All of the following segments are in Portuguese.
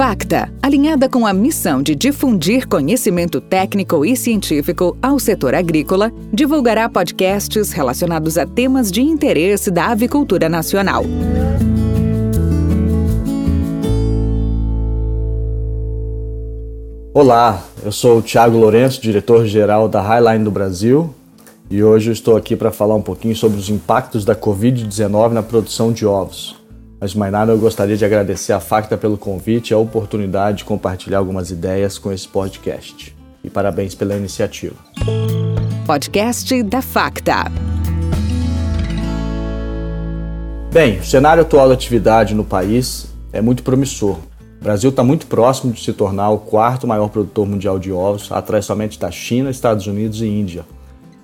Facta, alinhada com a missão de difundir conhecimento técnico e científico ao setor agrícola, divulgará podcasts relacionados a temas de interesse da avicultura nacional. Olá, eu sou o Thiago Lourenço, diretor-geral da Highline do Brasil, e hoje estou aqui para falar um pouquinho sobre os impactos da Covid-19 na produção de ovos. Mas mais nada, eu gostaria de agradecer a Facta pelo convite e a oportunidade de compartilhar algumas ideias com esse podcast. E parabéns pela iniciativa. Podcast da Facta. Bem, o cenário atual da atividade no país é muito promissor. O Brasil está muito próximo de se tornar o quarto maior produtor mundial de ovos, atrás somente da China, Estados Unidos e Índia.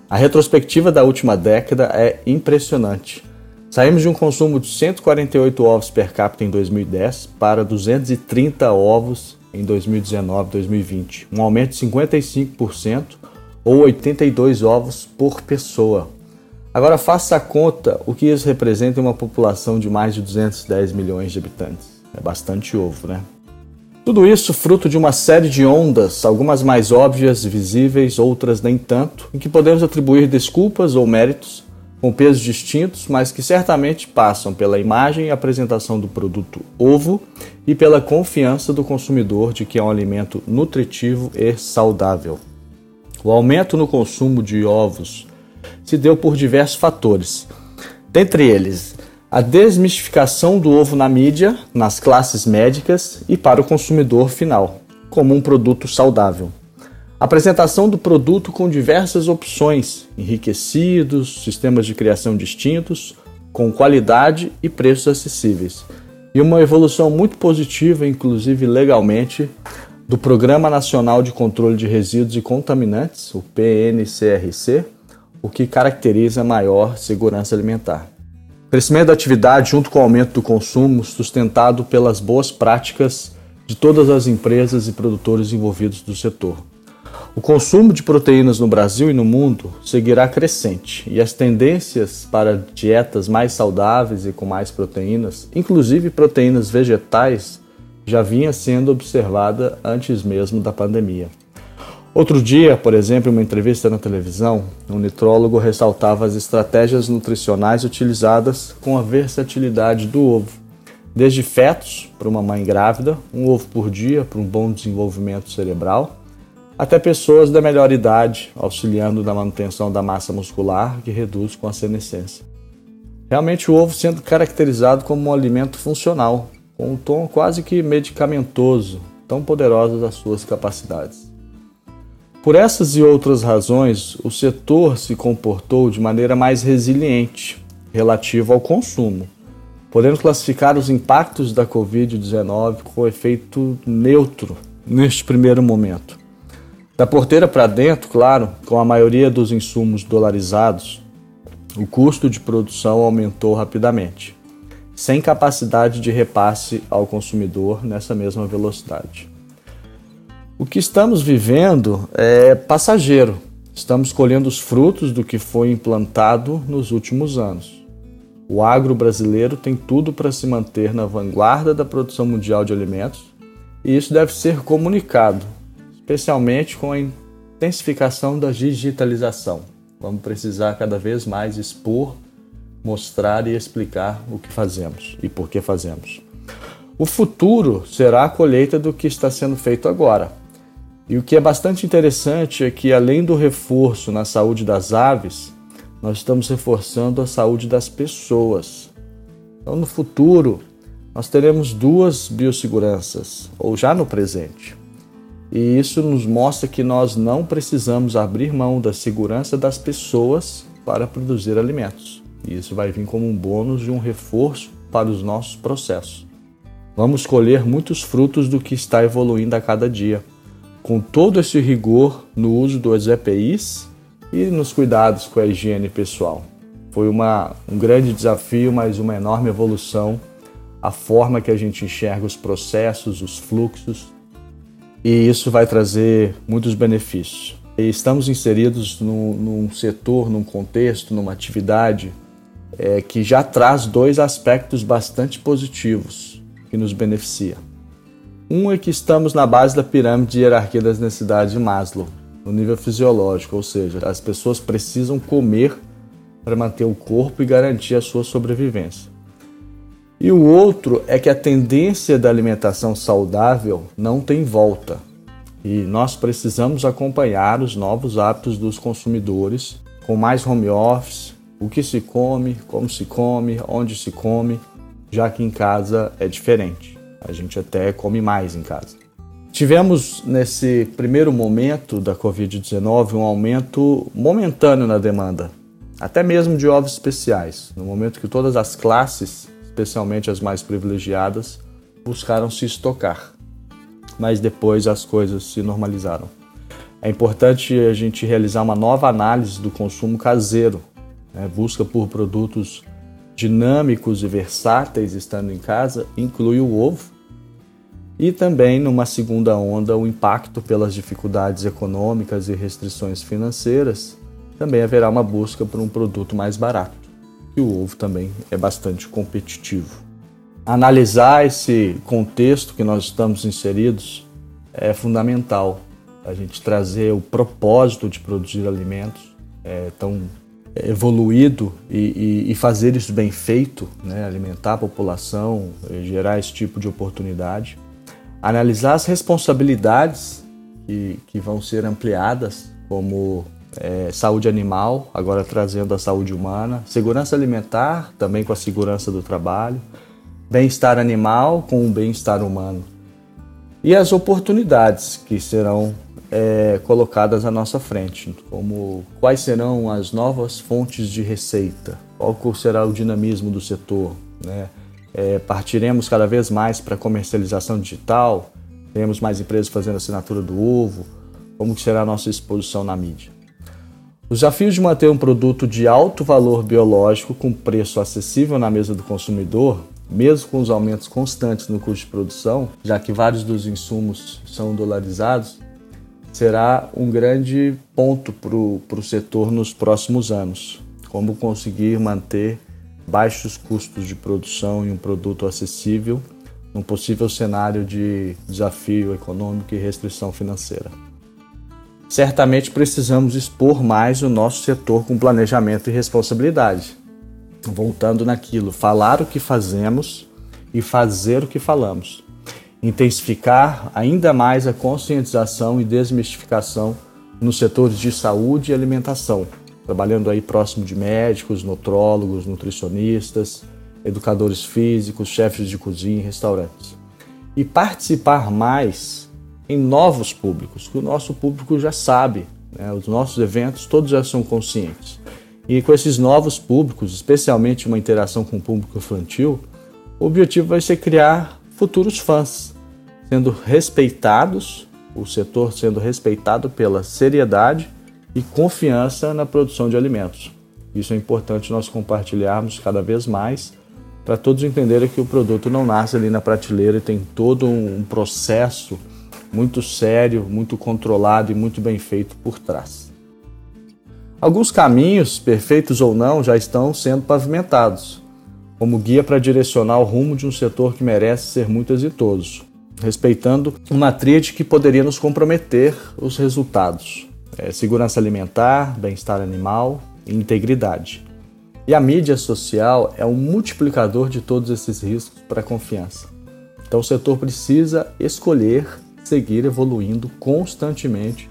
A retrospectiva da última década é impressionante. Saímos de um consumo de 148 ovos per capita em 2010 para 230 ovos em 2019-2020, um aumento de 55% ou 82 ovos por pessoa. Agora faça a conta o que isso representa em uma população de mais de 210 milhões de habitantes. É bastante ovo, né? Tudo isso fruto de uma série de ondas, algumas mais óbvias visíveis, outras nem tanto, em que podemos atribuir desculpas ou méritos, com pesos distintos, mas que certamente passam pela imagem e apresentação do produto ovo e pela confiança do consumidor de que é um alimento nutritivo e saudável. O aumento no consumo de ovos se deu por diversos fatores, dentre eles a desmistificação do ovo na mídia, nas classes médicas e para o consumidor final, como um produto saudável. Apresentação do produto com diversas opções, enriquecidos, sistemas de criação distintos, com qualidade e preços acessíveis. E uma evolução muito positiva, inclusive legalmente, do Programa Nacional de Controle de Resíduos e Contaminantes, o PNCRC, o que caracteriza maior segurança alimentar. Crescimento da atividade junto com o aumento do consumo, sustentado pelas boas práticas de todas as empresas e produtores envolvidos do setor. O consumo de proteínas no Brasil e no mundo seguirá crescente, e as tendências para dietas mais saudáveis e com mais proteínas, inclusive proteínas vegetais, já vinha sendo observada antes mesmo da pandemia. Outro dia, por exemplo, em uma entrevista na televisão, um nitrólogo ressaltava as estratégias nutricionais utilizadas com a versatilidade do ovo, desde fetos para uma mãe grávida, um ovo por dia para um bom desenvolvimento cerebral, até pessoas da melhor idade, auxiliando na manutenção da massa muscular que reduz com a senescência. Realmente o ovo sendo caracterizado como um alimento funcional, com um tom quase que medicamentoso, tão poderosas as suas capacidades. Por essas e outras razões, o setor se comportou de maneira mais resiliente relativo ao consumo. Podemos classificar os impactos da Covid-19 com efeito neutro neste primeiro momento. Da porteira para dentro, claro, com a maioria dos insumos dolarizados, o custo de produção aumentou rapidamente, sem capacidade de repasse ao consumidor nessa mesma velocidade. O que estamos vivendo é passageiro. Estamos colhendo os frutos do que foi implantado nos últimos anos. O agro brasileiro tem tudo para se manter na vanguarda da produção mundial de alimentos e isso deve ser comunicado, especialmente com a intensificação da digitalização. Vamos precisar cada vez mais expor, mostrar e explicar o que fazemos e por que fazemos. O futuro será a colheita do que está sendo feito agora e o que é bastante interessante é que, além do reforço na saúde das aves, nós estamos reforçando a saúde das pessoas. Então, no futuro, nós teremos duas biosseguranças, ou já no presente. E isso nos mostra que nós não precisamos abrir mão da segurança das pessoas para produzir alimentos. E isso vai vir como um bônus e um reforço para os nossos processos. Vamos colher muitos frutos do que está evoluindo a cada dia com todo esse rigor no uso dos EPIs e nos cuidados com a higiene pessoal. Foi uma, um grande desafio, mas uma enorme evolução a forma que a gente enxerga os processos, os fluxos, e isso vai trazer muitos benefícios. E estamos inseridos num, num, setor, num contexto, numa atividade é, que já traz dois aspectos bastante positivos que nos beneficia. Um é que estamos na base da pirâmide de hierarquia das necessidades de Maslow, no nível fisiológico, ou seja, as pessoas precisam comer para manter o corpo e garantir a sua sobrevivência. E o outro é que a tendência da alimentação saudável não tem volta. E nós precisamos acompanhar os novos hábitos dos consumidores com mais home office, o que se come, como se come, onde se come, já que em casa é diferente. A gente até come mais em casa. Tivemos nesse primeiro momento da Covid-19 um aumento momentâneo na demanda, até mesmo de ovos especiais, no momento que todas as classes, especialmente as mais privilegiadas, buscaram se estocar. Mas depois as coisas se normalizaram. É importante a gente realizar uma nova análise do consumo caseiro, né? busca por produtos dinâmicos e versáteis estando em casa, inclui o ovo, e também, numa segunda onda, o impacto pelas dificuldades econômicas e restrições financeiras, também haverá uma busca por um produto mais barato. E o ovo também é bastante competitivo. Analisar esse contexto que nós estamos inseridos é fundamental. A gente trazer o propósito de produzir alimentos é tão evoluído e, e, e, fazer isso bem feito, né? alimentar a população, gerar esse tipo de oportunidade analisar as responsabilidades que, que vão ser ampliadas, como é, saúde animal, agora trazendo a saúde humana, segurança alimentar, também com a segurança do trabalho, bem-estar animal com o bem-estar humano. E as oportunidades que serão é, colocadas à nossa frente, como quais serão as novas fontes de receita, qual será o dinamismo do setor, né? é, partiremos cada vez mais para comercialização digital, teremos mais empresas fazendo assinatura do ovo, como será a nossa exposição na mídia. Os desafios de manter um produto de alto valor biológico com preço acessível na mesa do consumidor, mesmo com os aumentos constantes no custo de produção, já que vários dos insumos são dolarizados, será um grande ponto para o setor nos próximos anos. Como conseguir manter baixos custos de produção e um produto acessível num possível cenário de desafio econômico e restrição financeira. Certamente precisamos expor mais o nosso setor com planejamento e responsabilidade. Voltando naquilo, falar o que fazemos e fazer o que falamos. Intensificar ainda mais a conscientização e desmistificação nos setores de saúde e alimentação, trabalhando aí próximo de médicos, nutrólogos, nutricionistas, educadores físicos, chefes de cozinha e restaurantes. E participar mais em novos públicos, que o nosso público já sabe, né? os nossos eventos todos já são conscientes. E com esses novos públicos, especialmente uma interação com o público infantil, o objetivo vai ser criar futuros fãs, sendo respeitados, o setor sendo respeitado pela seriedade e confiança na produção de alimentos. Isso é importante nós compartilharmos cada vez mais para todos entenderem que o produto não nasce ali na prateleira e tem todo um processo muito sério, muito controlado e muito bem feito por trás. Alguns caminhos, perfeitos ou não, já estão sendo pavimentados, como guia para direcionar o rumo de um setor que merece ser muito exitoso, respeitando uma tríade que poderia nos comprometer os resultados é, segurança alimentar, bem-estar animal e integridade. E a mídia social é um multiplicador de todos esses riscos para a confiança. Então o setor precisa escolher seguir evoluindo constantemente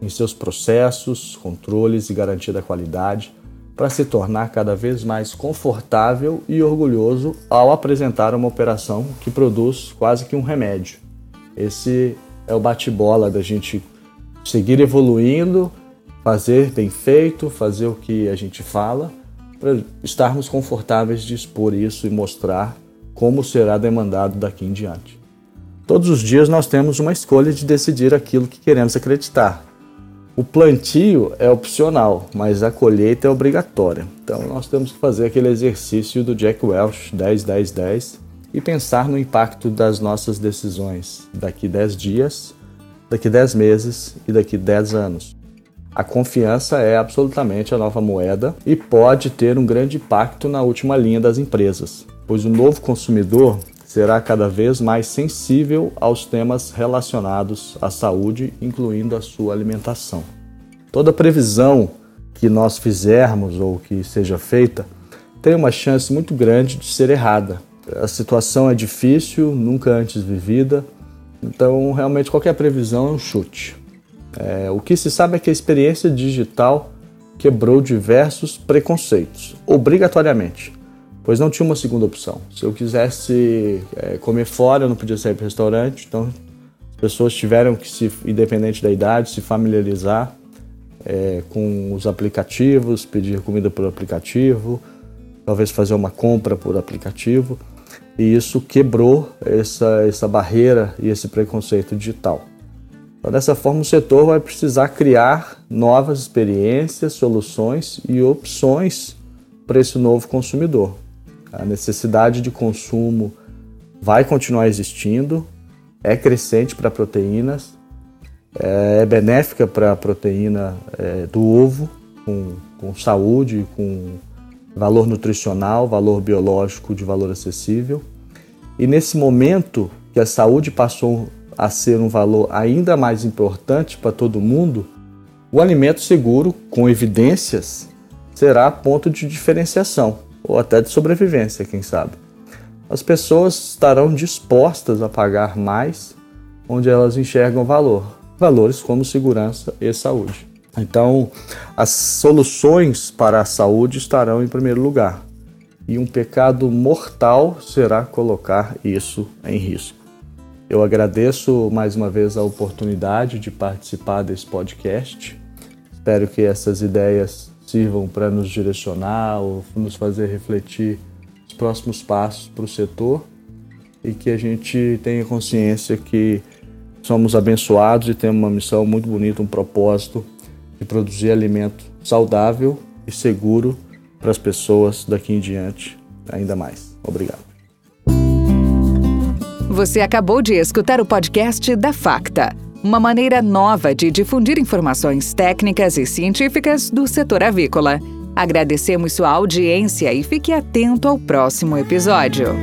em seus processos, controles e garantia da qualidade para se tornar cada vez mais confortável e orgulhoso ao apresentar uma operação que produz quase que um remédio. Esse é o bate-bola da gente seguir evoluindo, fazer bem feito, fazer o que a gente fala, para estarmos confortáveis de expor isso e mostrar como será demandado daqui em diante. Todos os dias nós temos uma escolha de decidir aquilo que queremos acreditar. O plantio é opcional, mas a colheita é obrigatória. Então nós temos que fazer aquele exercício do Jack Welch 10 10 10 e pensar no impacto das nossas decisões daqui 10 dias daqui 10 meses e daqui 10 anos. A confiança é absolutamente a nova moeda e pode ter um grande impacto na última linha das empresas, pois o novo consumidor será cada vez mais sensível aos temas relacionados à saúde, incluindo a sua alimentação. Toda previsão que nós fizermos ou que seja feita tem uma chance muito grande de ser errada. A situação é difícil, nunca antes vivida, então realmente qualquer previsão é um chute. É, o que se sabe é que a experiência digital quebrou diversos preconceitos, obrigatoriamente, pois não tinha uma segunda opção. Se eu quisesse é, comer fora, eu não podia sair para restaurante, então as pessoas tiveram que, se, independente da idade, se familiarizar é, com os aplicativos, pedir comida por aplicativo, talvez fazer uma compra por aplicativo, e isso quebrou essa, essa barreira e esse preconceito digital. Então, dessa forma, o setor vai precisar criar novas experiências, soluções e opções para esse novo consumidor. A necessidade de consumo vai continuar existindo, é crescente para proteínas, é, é benéfica para a proteína é, do ovo, com, com saúde, com valor nutricional, valor biológico de valor acessível. E nesse momento que a saúde passou a ser um valor ainda mais importante para todo mundo, o alimento seguro, com evidências, será ponto de diferenciação ou até de sobrevivência, quem sabe. As pessoas estarão dispostas a pagar mais onde elas enxergam valor, valores como segurança e saúde. Então, as soluções para a saúde estarão em primeiro lugar. E um pecado mortal será colocar isso em risco. Eu agradeço mais uma vez a oportunidade de participar desse podcast. Espero que essas ideias sirvam para nos direcionar ou nos fazer refletir os próximos passos para o setor e que a gente tenha consciência que somos abençoados e temos uma missão muito bonita, um propósito de produzir alimento saudável e seguro para as pessoas daqui em diante ainda mais. Obrigado. Você acabou de escutar o podcast da Facta, uma maneira nova de difundir informações técnicas e científicas do setor avícola. Agradecemos sua audiência e fique atento ao próximo episódio.